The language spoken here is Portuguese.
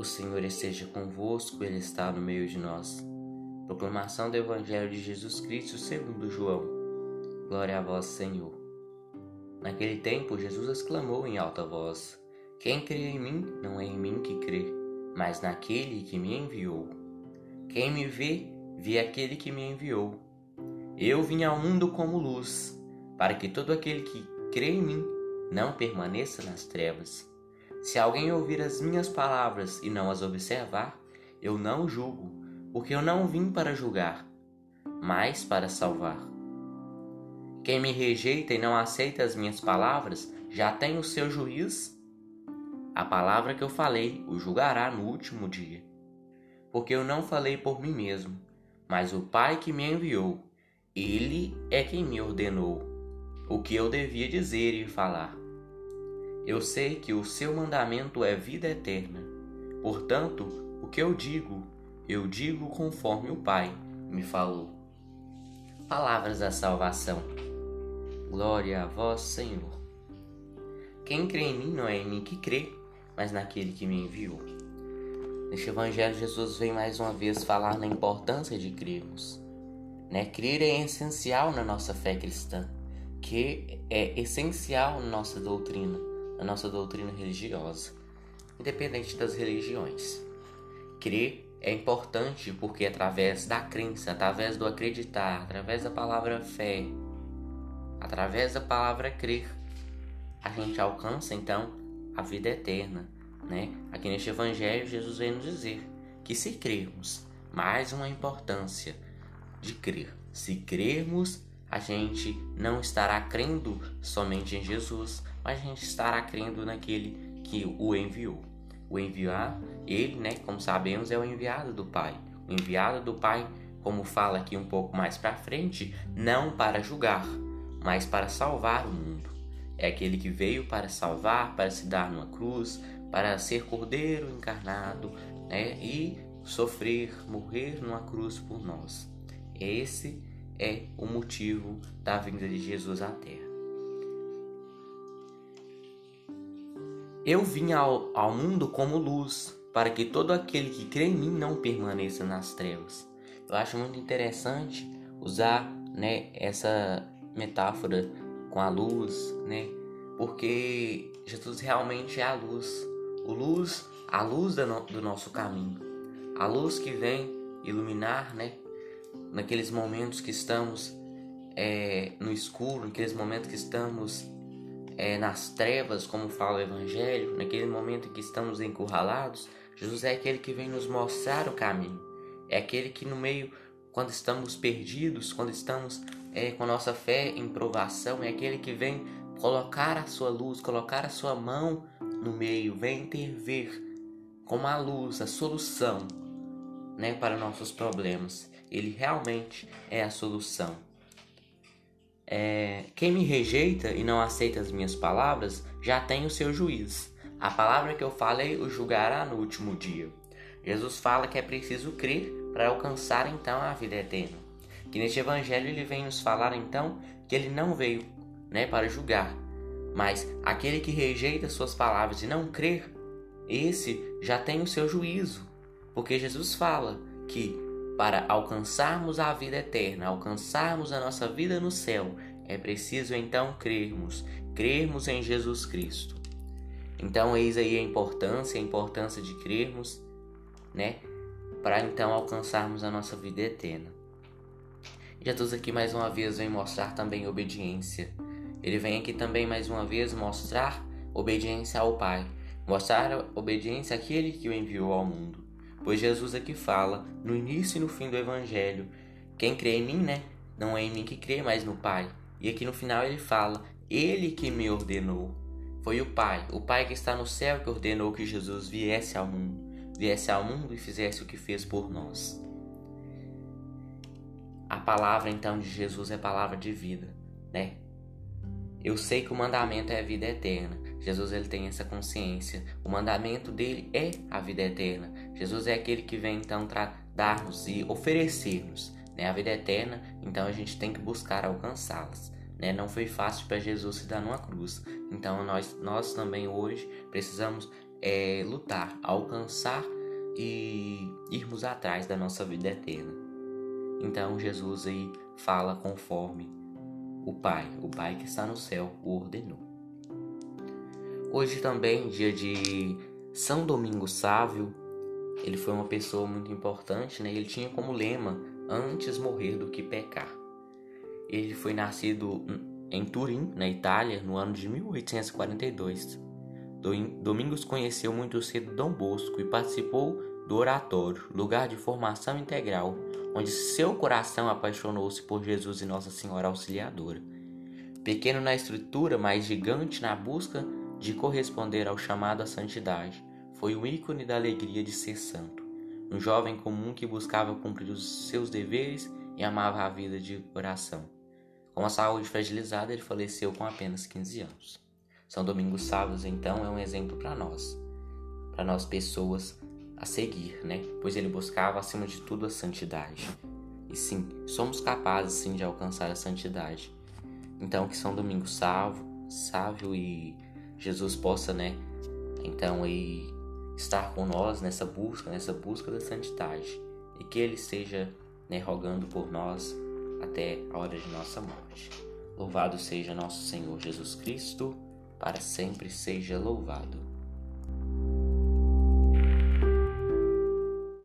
O Senhor esteja convosco, Ele está no meio de nós. Proclamação do Evangelho de Jesus Cristo segundo João. Glória a vós, Senhor. Naquele tempo, Jesus exclamou em alta voz: Quem crê em mim, não é em mim que crê, mas naquele que me enviou. Quem me vê, vê aquele que me enviou. Eu vim ao mundo como luz, para que todo aquele que crê em mim não permaneça nas trevas. Se alguém ouvir as minhas palavras e não as observar, eu não julgo, porque eu não vim para julgar, mas para salvar. Quem me rejeita e não aceita as minhas palavras já tem o seu juiz. A palavra que eu falei o julgará no último dia. Porque eu não falei por mim mesmo, mas o Pai que me enviou, ele é quem me ordenou o que eu devia dizer e falar. Eu sei que o seu mandamento é vida eterna. Portanto, o que eu digo, eu digo conforme o Pai me falou. Palavras da salvação. Glória a vós, Senhor. Quem crê em mim não é em mim que crê, mas naquele que me enviou. Neste Evangelho, Jesus vem mais uma vez falar na importância de crermos. Né? Crer é essencial na nossa fé cristã, que é essencial na nossa doutrina a nossa doutrina religiosa, independente das religiões. Crer é importante porque através da crença, através do acreditar, através da palavra fé, através da palavra crer, a gente alcança então a vida eterna, né? Aqui neste evangelho Jesus vem nos dizer que se crermos, mais uma importância de crer. Se crermos, a gente não estará crendo somente em Jesus, mas a gente estará crendo naquele que o enviou. O enviar, ele, né, como sabemos, é o enviado do Pai. O enviado do Pai, como fala aqui um pouco mais para frente, não para julgar, mas para salvar o mundo. É aquele que veio para salvar, para se dar numa cruz, para ser cordeiro encarnado, né, e sofrer, morrer numa cruz por nós. Esse é o motivo da vinda de Jesus à Terra. Eu vim ao, ao mundo como luz, para que todo aquele que crê em mim não permaneça nas trevas. Eu acho muito interessante usar né, essa metáfora com a luz, né? Porque Jesus realmente é a luz, o luz, a luz do nosso caminho, a luz que vem iluminar, né? Naqueles momentos que estamos é, no escuro, naqueles momentos que estamos é, nas trevas, como fala o Evangelho, naquele momento em que estamos encurralados, Jesus é aquele que vem nos mostrar o caminho. É aquele que no meio, quando estamos perdidos, quando estamos é, com a nossa fé em provação, é aquele que vem colocar a sua luz, colocar a sua mão no meio, vem intervir como a luz, a solução né, para nossos problemas. Ele realmente é a solução. É, quem me rejeita e não aceita as minhas palavras já tem o seu juiz. A palavra que eu falei o julgará no último dia. Jesus fala que é preciso crer para alcançar então a vida eterna. Que neste evangelho ele vem nos falar então que ele não veio, né, para julgar, mas aquele que rejeita suas palavras e não crer, esse já tem o seu juízo, porque Jesus fala que para alcançarmos a vida eterna, alcançarmos a nossa vida no céu, é preciso então crermos, crermos em Jesus Cristo. Então, eis aí a importância, a importância de crermos, né? Para então alcançarmos a nossa vida eterna. Jesus aqui mais uma vez vem mostrar também obediência. Ele vem aqui também mais uma vez mostrar obediência ao Pai, mostrar obediência àquele que o enviou ao mundo. Pois Jesus aqui fala, no início e no fim do Evangelho, quem crê em mim, né? Não é em mim que crê, mas no Pai. E aqui no final ele fala, Ele que me ordenou. Foi o Pai, o Pai que está no céu que ordenou que Jesus viesse ao mundo, viesse ao mundo e fizesse o que fez por nós. A palavra então de Jesus é palavra de vida, né? Eu sei que o mandamento é a vida eterna. Jesus ele tem essa consciência. O mandamento dele é a vida eterna. Jesus é aquele que vem então dar-nos e oferecer-nos né, a vida eterna. Então a gente tem que buscar alcançá-las. Né? Não foi fácil para Jesus se dar numa cruz. Então nós, nós também hoje precisamos é lutar, alcançar e irmos atrás da nossa vida eterna. Então Jesus aí fala conforme o Pai, o Pai que está no céu, o ordenou. Hoje também, dia de São Domingos Sávio, ele foi uma pessoa muito importante, né? Ele tinha como lema antes morrer do que pecar. Ele foi nascido em Turim, na Itália, no ano de 1842. Domingos conheceu muito cedo Dom Bosco e participou do oratório, lugar de formação integral, onde seu coração apaixonou-se por Jesus e Nossa Senhora Auxiliadora. Pequeno na estrutura, mas gigante na busca de corresponder ao chamado à santidade, foi o ícone da alegria de ser santo. Um jovem comum que buscava cumprir os seus deveres e amava a vida de oração. Com a saúde fragilizada, ele faleceu com apenas 15 anos. São Domingos Sábados, então, é um exemplo para nós, para nós pessoas a seguir, né? Pois ele buscava acima de tudo a santidade. E sim, somos capazes sim de alcançar a santidade. Então que São Domingos salvo, sábio e Jesus possa, né? Então aí estar com nós nessa busca, nessa busca da santidade e que ele esteja né, rogando por nós até a hora de nossa morte. Louvado seja nosso Senhor Jesus Cristo, para sempre seja louvado.